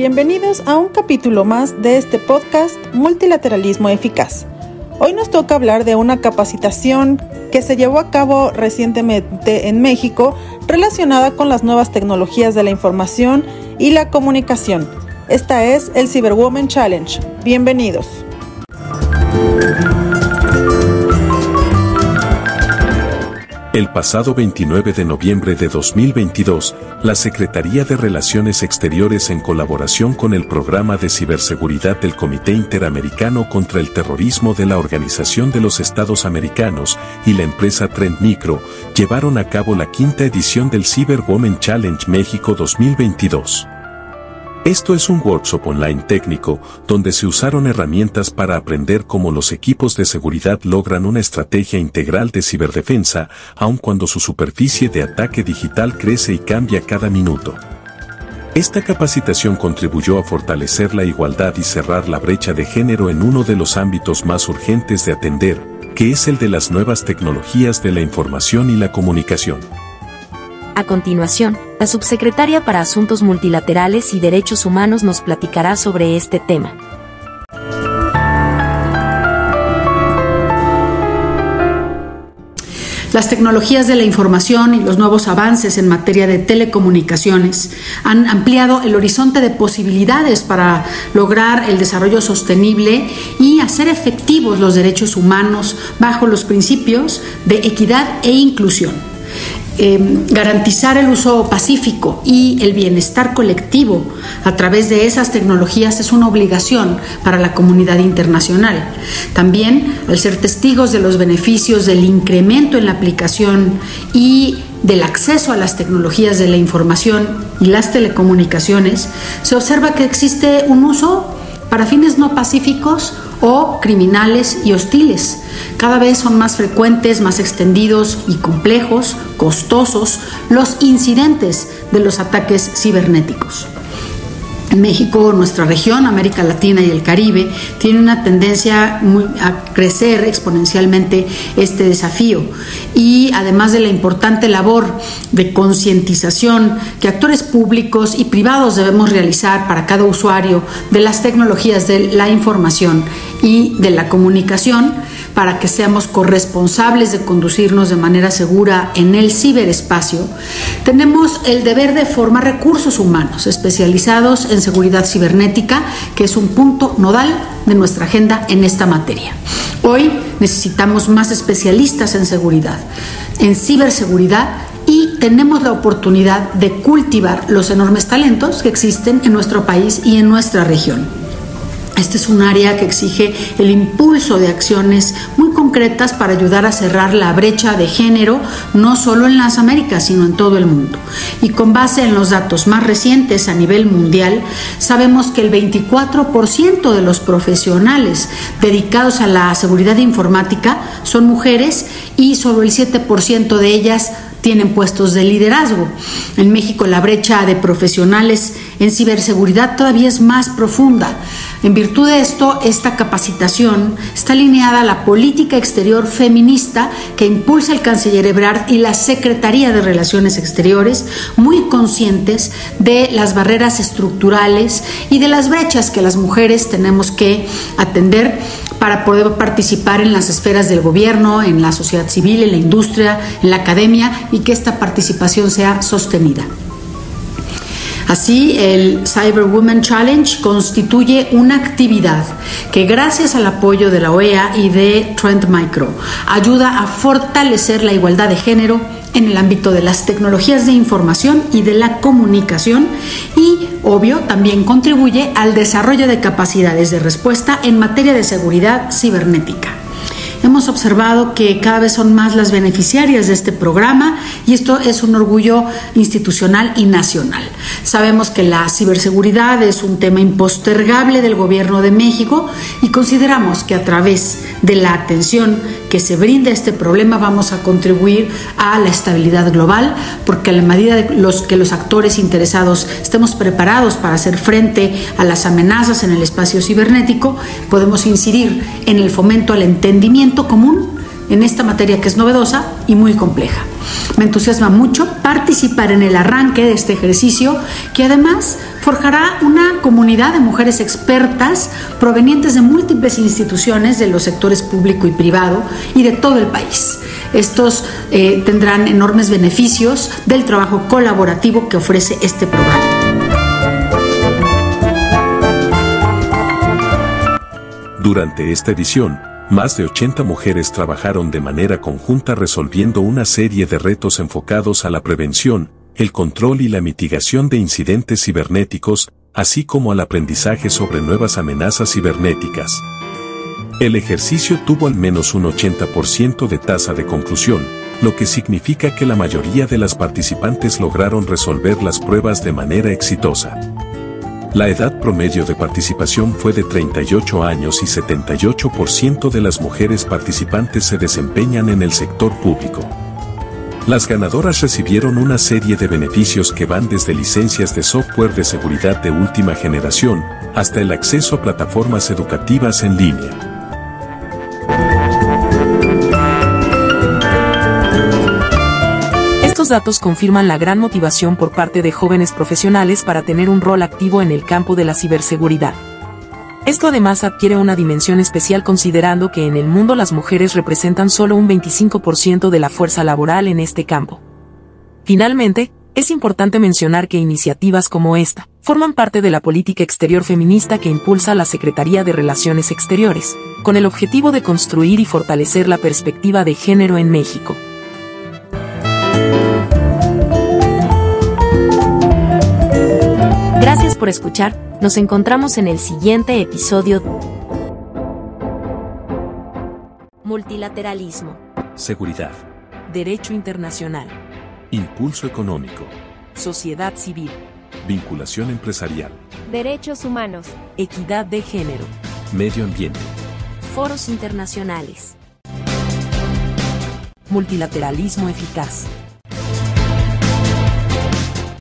Bienvenidos a un capítulo más de este podcast Multilateralismo Eficaz. Hoy nos toca hablar de una capacitación que se llevó a cabo recientemente en México relacionada con las nuevas tecnologías de la información y la comunicación. Esta es el Cyberwoman Challenge. Bienvenidos. El pasado 29 de noviembre de 2022, la Secretaría de Relaciones Exteriores en colaboración con el Programa de Ciberseguridad del Comité Interamericano contra el Terrorismo de la Organización de los Estados Americanos y la empresa Trend Micro llevaron a cabo la quinta edición del Cyber Women Challenge México 2022. Esto es un workshop online técnico donde se usaron herramientas para aprender cómo los equipos de seguridad logran una estrategia integral de ciberdefensa, aun cuando su superficie de ataque digital crece y cambia cada minuto. Esta capacitación contribuyó a fortalecer la igualdad y cerrar la brecha de género en uno de los ámbitos más urgentes de atender, que es el de las nuevas tecnologías de la información y la comunicación. A continuación, la subsecretaria para Asuntos Multilaterales y Derechos Humanos nos platicará sobre este tema. Las tecnologías de la información y los nuevos avances en materia de telecomunicaciones han ampliado el horizonte de posibilidades para lograr el desarrollo sostenible y hacer efectivos los derechos humanos bajo los principios de equidad e inclusión. Em, garantizar el uso pacífico y el bienestar colectivo a través de esas tecnologías es una obligación para la comunidad internacional. También, al ser testigos de los beneficios del incremento en la aplicación y del acceso a las tecnologías de la información y las telecomunicaciones, se observa que existe un uso para fines no pacíficos o criminales y hostiles. Cada vez son más frecuentes, más extendidos y complejos, costosos los incidentes de los ataques cibernéticos. México, nuestra región, América Latina y el Caribe, tiene una tendencia a crecer exponencialmente este desafío. Y además de la importante labor de concientización que actores públicos y privados debemos realizar para cada usuario de las tecnologías de la información y de la comunicación, para que seamos corresponsables de conducirnos de manera segura en el ciberespacio, tenemos el deber de formar recursos humanos especializados en seguridad cibernética, que es un punto nodal de nuestra agenda en esta materia. Hoy necesitamos más especialistas en seguridad, en ciberseguridad y tenemos la oportunidad de cultivar los enormes talentos que existen en nuestro país y en nuestra región. Este es un área que exige el impulso de acciones muy concretas para ayudar a cerrar la brecha de género, no solo en las Américas, sino en todo el mundo. Y con base en los datos más recientes a nivel mundial, sabemos que el 24% de los profesionales dedicados a la seguridad informática son mujeres y solo el 7% de ellas tienen puestos de liderazgo. En México la brecha de profesionales en ciberseguridad todavía es más profunda. En virtud de esto, esta capacitación está alineada a la política exterior feminista que impulsa el canciller Ebrard y la Secretaría de Relaciones Exteriores, muy conscientes de las barreras estructurales y de las brechas que las mujeres tenemos que atender para poder participar en las esferas del gobierno, en la sociedad civil, en la industria, en la academia y que esta participación sea sostenida. Así, el Cyber Women Challenge constituye una actividad que gracias al apoyo de la OEA y de Trend Micro ayuda a fortalecer la igualdad de género en el ámbito de las tecnologías de información y de la comunicación y, obvio, también contribuye al desarrollo de capacidades de respuesta en materia de seguridad cibernética. Hemos observado que cada vez son más las beneficiarias de este programa y esto es un orgullo institucional y nacional. Sabemos que la ciberseguridad es un tema impostergable del Gobierno de México y consideramos que a través de la atención que se brinda a este problema vamos a contribuir a la estabilidad global, porque a la medida de los que los actores interesados estemos preparados para hacer frente a las amenazas en el espacio cibernético, podemos incidir en el fomento al entendimiento común en esta materia que es novedosa y muy compleja. Me entusiasma mucho participar en el arranque de este ejercicio que además forjará una comunidad de mujeres expertas provenientes de múltiples instituciones de los sectores público y privado y de todo el país. Estos eh, tendrán enormes beneficios del trabajo colaborativo que ofrece este programa. Durante esta edición, más de 80 mujeres trabajaron de manera conjunta resolviendo una serie de retos enfocados a la prevención, el control y la mitigación de incidentes cibernéticos, así como al aprendizaje sobre nuevas amenazas cibernéticas. El ejercicio tuvo al menos un 80% de tasa de conclusión, lo que significa que la mayoría de las participantes lograron resolver las pruebas de manera exitosa. La edad promedio de participación fue de 38 años y 78% de las mujeres participantes se desempeñan en el sector público. Las ganadoras recibieron una serie de beneficios que van desde licencias de software de seguridad de última generación hasta el acceso a plataformas educativas en línea. Datos confirman la gran motivación por parte de jóvenes profesionales para tener un rol activo en el campo de la ciberseguridad. Esto además adquiere una dimensión especial considerando que en el mundo las mujeres representan solo un 25% de la fuerza laboral en este campo. Finalmente, es importante mencionar que iniciativas como esta forman parte de la política exterior feminista que impulsa la Secretaría de Relaciones Exteriores, con el objetivo de construir y fortalecer la perspectiva de género en México. Escuchar, nos encontramos en el siguiente episodio. Multilateralismo. Seguridad. Derecho internacional. Impulso económico. Sociedad civil. Vinculación empresarial. Derechos humanos. Equidad de género. Medio ambiente. Foros internacionales. Multilateralismo eficaz.